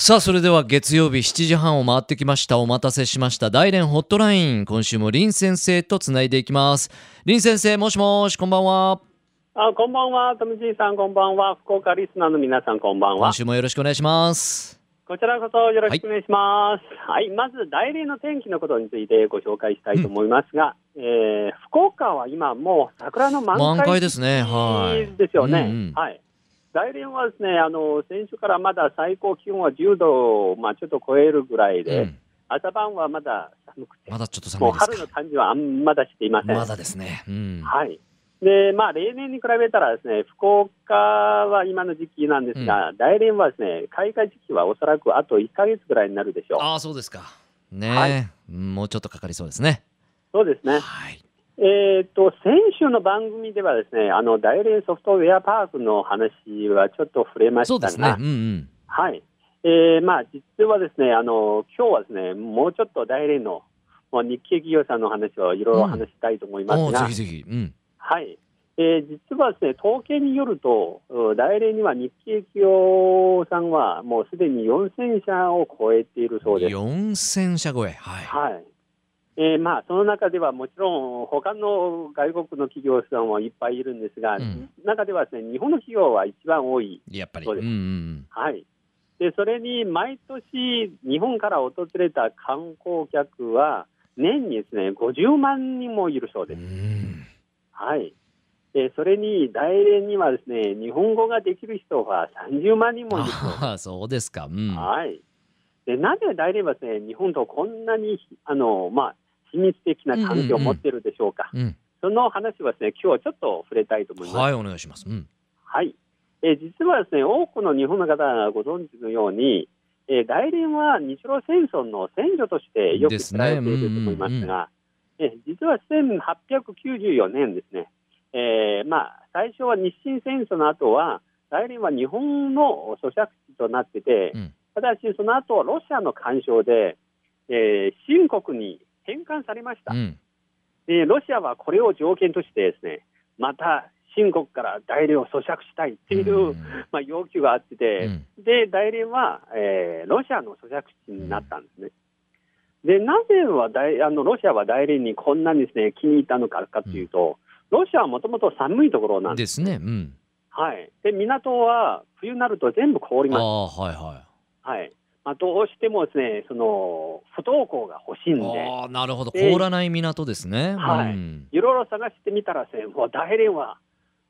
さあそれでは月曜日7時半を回ってきました。お待たせしました。大連ホットライン。今週も林先生とつないでいきます。林先生もしもしこんばんは。あ、こんばんは、富じいさん、こんばんは、福岡リスナーの皆さん、こんばんは。今。週もよろしくお願いします。こちらこそよろしくお願いします。はい、まず大連の天気のことについてご紹介したいと思いますが、えー福岡は今もう桜の満開満開ですね。はい。ですよね。うんうん。はい。大連はですね、あの先週からまだ最高気温は10度をまあちょっと超えるぐらいで、うん。朝晩はまだ寒くて、まだちょっともう寒いですか？春の感じはあんまだしていません。まだですね。うん。はい。で、まあ、例年に比べたらですね、福岡は今の時期なんですが、大連はですね、開花時期はおそらくあと1ヶ月ぐらいになるでしょう。ああそうですか。ね、はい。うんもうちょっとかかりそうですね。そうですね。はいえっ、と、先週の番組ではですね、あの、大連ソフトウェアパークの話はちょっと触れましたが、ねうんうんはい。えーまあ、実はですね、あの、今日はですね、もうちょっと大連の、もう日系企業さんの話をいろいろ話したいと思いますが、おーぜひぜひうんはい。えー実はですね、統計によると、う大連には日系企業さんはもうすでに4000社を超えているそうです。4000社超えはいはい。えーまあ、その中ではもちろん、他の外国の企業さんはいっぱいいるんですが、うん中ではですね、日本の企業は一番多い。やっぱりそうですんうんはい。で、それに毎年、日本から訪れた観光客は、年にですね、50万人もいるそううです。んはい。で、それに、大連にはですね、日本語ができる人が30万人もいるそうそうですかうんはい。で、なぜ大連はですね、日本とこんなに、あの、まあ、親密的な関係を持っているでしょうか。うんその話はですね、今日はちょっと触れたいと思います。はいお願いします。うん。はい。えー実はですね、多くの日本の方がご存知のように、えー大連は日露戦争の戦場としてよく知られていると思いますが、えー実は1894年ですね、えーまあ、最初は日清戦争の後は、大連は日本の租借地となってて、うん。ただしその後ロシアの干渉で、えー新国に返還されました。うん。でロシアはこれを条件としてですね、また新国から大連を租借したいっていう、うん。まあ、要求があってて、うん。で大連は、えーロシアの租借地になったんですね。でなぜは大あのロシアは大連にこんなにです、ね、気に入ったのかかというと、ロシアはもともと寒いところなんです。ね。うん。はい、で港は冬になると全部凍ります。はいははいまあ、どうしてもですねその不登校が欲しいんいで。ああなるほどで凍らない港ですねはいうんいろいろ探してみたらですね、もう大連は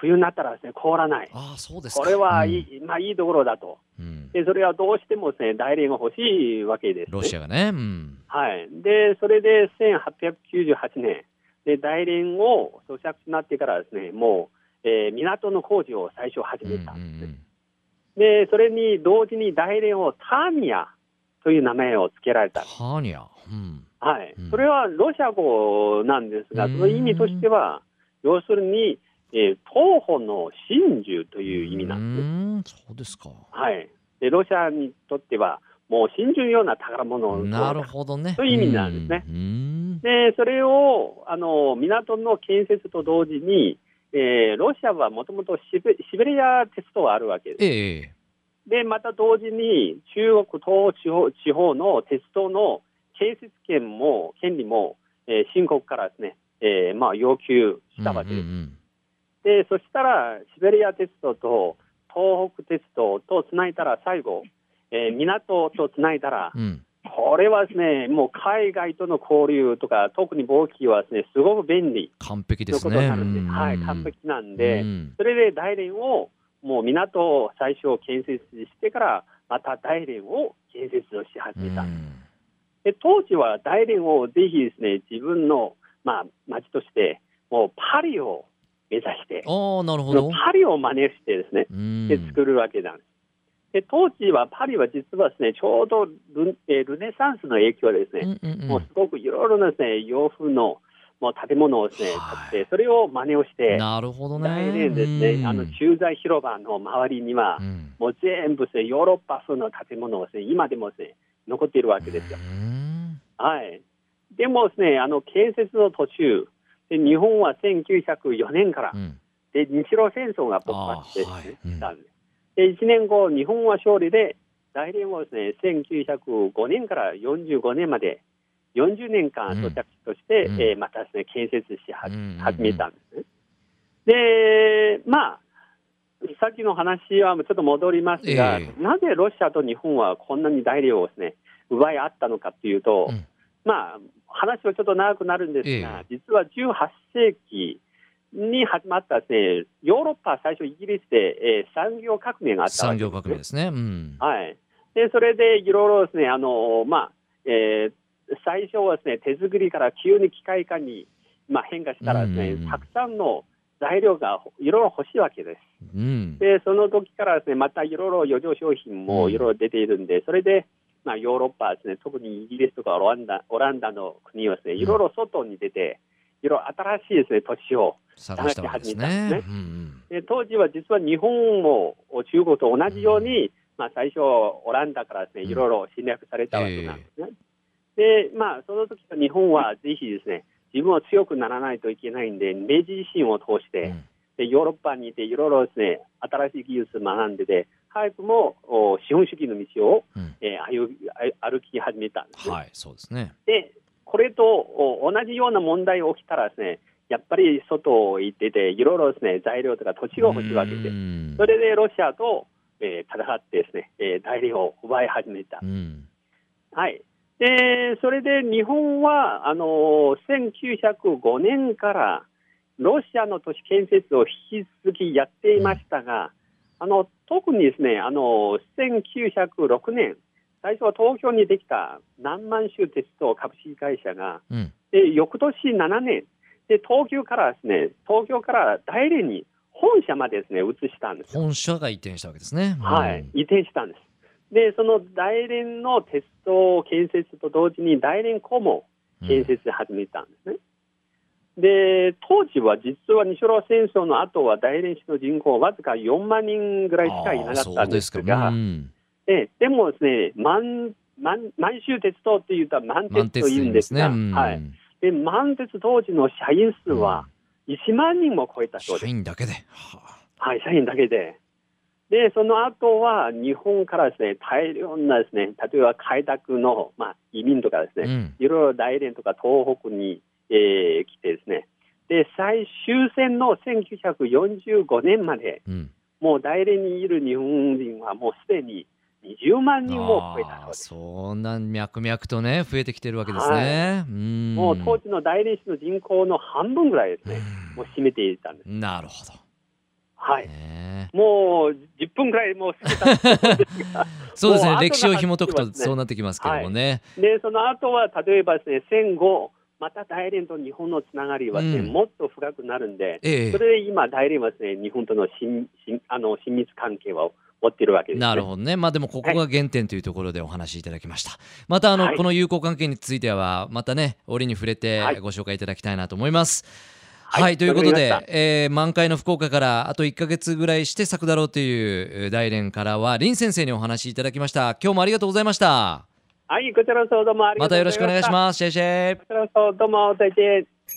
冬になったらですね、凍らない。ああそうですかこれはいい、まあいいところだと。うんで、それはどうしてもですね、大連が欲しいわけです、ね。ロシアがねうんはい。で、それで1898年、で、大連を租借になってからですね、もう、えー港の工事を最初始めたんですね。で、それに同時に大連をターミアという名前を付けられた。ハーニャ？うん。はい。うん。それはロシア語なんですが、うん。その意味としては、要するに、えー東方の真珠という意味なんです。ね。うん。そうですか。はい。で、ロシアにとっては、もう真珠のような宝物をなるほどね。そういう意味なんですね。うん。で、それを、あの、港の建設と同時に、えーロシアはもともとシベリア鉄道があるわけです。ええで、また同時に中国東地方地方の鉄道の建設権も、権利も、えー新国からですね、えーまあ、要求したわけです。うんうんで、そしたら、シベリア鉄道と東北鉄道とつないだら最後、えー港とつないだら、うんうんこれはですね、もう海外との交流とか、特に貿易はですね、すごく便利。完璧ですね。はい、完璧なんで、うん。それで大連を、もう港を最初建設してから、また大連を建設をし始めた。うん。で当時は大連をぜひですね、自分の、まあ、町として、もうパリを目指して、ああなるほど。パリを真似してですね、うん。で作るわけなんです。で当時はパリは実はですね、ちょうどル,、えールネサンスの影響でですね、うんうんうん。もうすごくいろいろなですね、洋風のもう建物をですね、はい。建って、それを真似をして、なるほどね。大連ですね、あの駐在広場の周りには、うん。もう全部ですね、ヨーロッパ風の建物をですね、今でもですね、残っているわけですよ。うん。はい。でもですね、あの建設の途中、で日本は1904年から、うん。で日露戦争が勃発してあーはい。うん。したんです。で1年後、日本は勝利で、大連をですね、1905年から45年まで、40年間土着として、うん、えー、またですね、建設し始めたんですね。で、まあ、さっきの話はちょっと戻りますが、えー、なぜロシアと日本はこんなに大量をですね、奪い合ったのかというと、うん、まあ、話はちょっと長くなるんですが、えー、実は18世紀に始まったですね、ヨーロッパ最初イギリスで、えー、産業革命があったね、産業革命ですね。うん、はい。で、それでいろいろですね、あの、まあ、えー、最初はですね、手作りから急に機械化に、まあ、変化したらですね、たくさんの材料がいろいろ欲しいわけです。うん、で、その時からですね、またいろいろ余剰商品もいろいろ出ているんで、それで、まあ、ヨーロッパですね、特にイギリスとかオランダオランダの国はですね、いろいろ外に出て、いろいろ新しいですね、土地を探し始めたんですね。で、当時は実は日本も中国と同じように、うん、まあ、最初、オランダからですね、いろいろ侵略されたわけなんですね。えー、で、まあ、その時日本はぜひですね、自分は強くならないといけないんで、明治維新を通して、うん、でヨーロッパにいて、いろいろですね、新しい技術学んでて、早くも資本主義の道を、うん、えー、歩歩き始めたんです、ね、はい、そうですね。で、これと同じような問題が起きたらですね、やっぱり外行ってて、いろいろですね、材料とか土地が欲しいわけで、それでロシアと、えー、戦ってですね、えー、材料を奪い始めた。はい。で、それで日本は、あの、1905年からロシアの都市建設を引き続きやっていましたが、あの、特にですね、あの、1906年、最初は東京にできた南満州鉄道株式会社が、うん、で翌年7年で、東京からですね、東京から大連に本社までですね、移したんです本社が移転したわけですね。うん、はい、移転したんです。で、その大連の鉄道建設と同時に大連港も建設始めたんですね。うん、で、当時は実は日露戦争の後は大連市の人口わずか4万人ぐらいしかいなかったんですが、うん、ででもですね、満満満州鉄道っていうと満鉄というんですが、ね、はい。で、満鉄当時の社員数は1万人も超えたそうです。社員だけで？はい、社員だけで。で、その後は日本からですね、大量なですね、例えば開拓の、まあ、移民とかですね、いろいろ大連とか東北に、えー、来てですね、で、最終戦の1945年まで、うん、もう大連にいる日本人はもうすでに20万人も増えたそうです。そんな脈々とね、増えてきてるわけですね。はい、うもう当時の大連市の人口の半分ぐらいですね、もう占めていたんです。なるほど。はい、もう10分ぐらいもう過ぎた そうですね、歴史を紐解くとそうなってきますけどもね。はい、でその後は例えばですね戦後また大連と日本のつながりは、ねうん、もっと深くなるんで、ええ、それで今、大連はですね日本との親親あの親密関係を持ってるわけです、ね、なるほどね、まあ、でもここが原点というところでお話しいただきました。はい、またあの、はい、この友好関係については、またね、折に触れてご紹介いただきたいなと思います。はい、ということで、えー、満開の福岡からあと1か月ぐらいして咲くだろうという大連からは林先生にお話しいただきました。今日もありがとうございました。はいこちらこそどうもありがとうございました。またよろしくお願いします。シェシェこちらこそどうも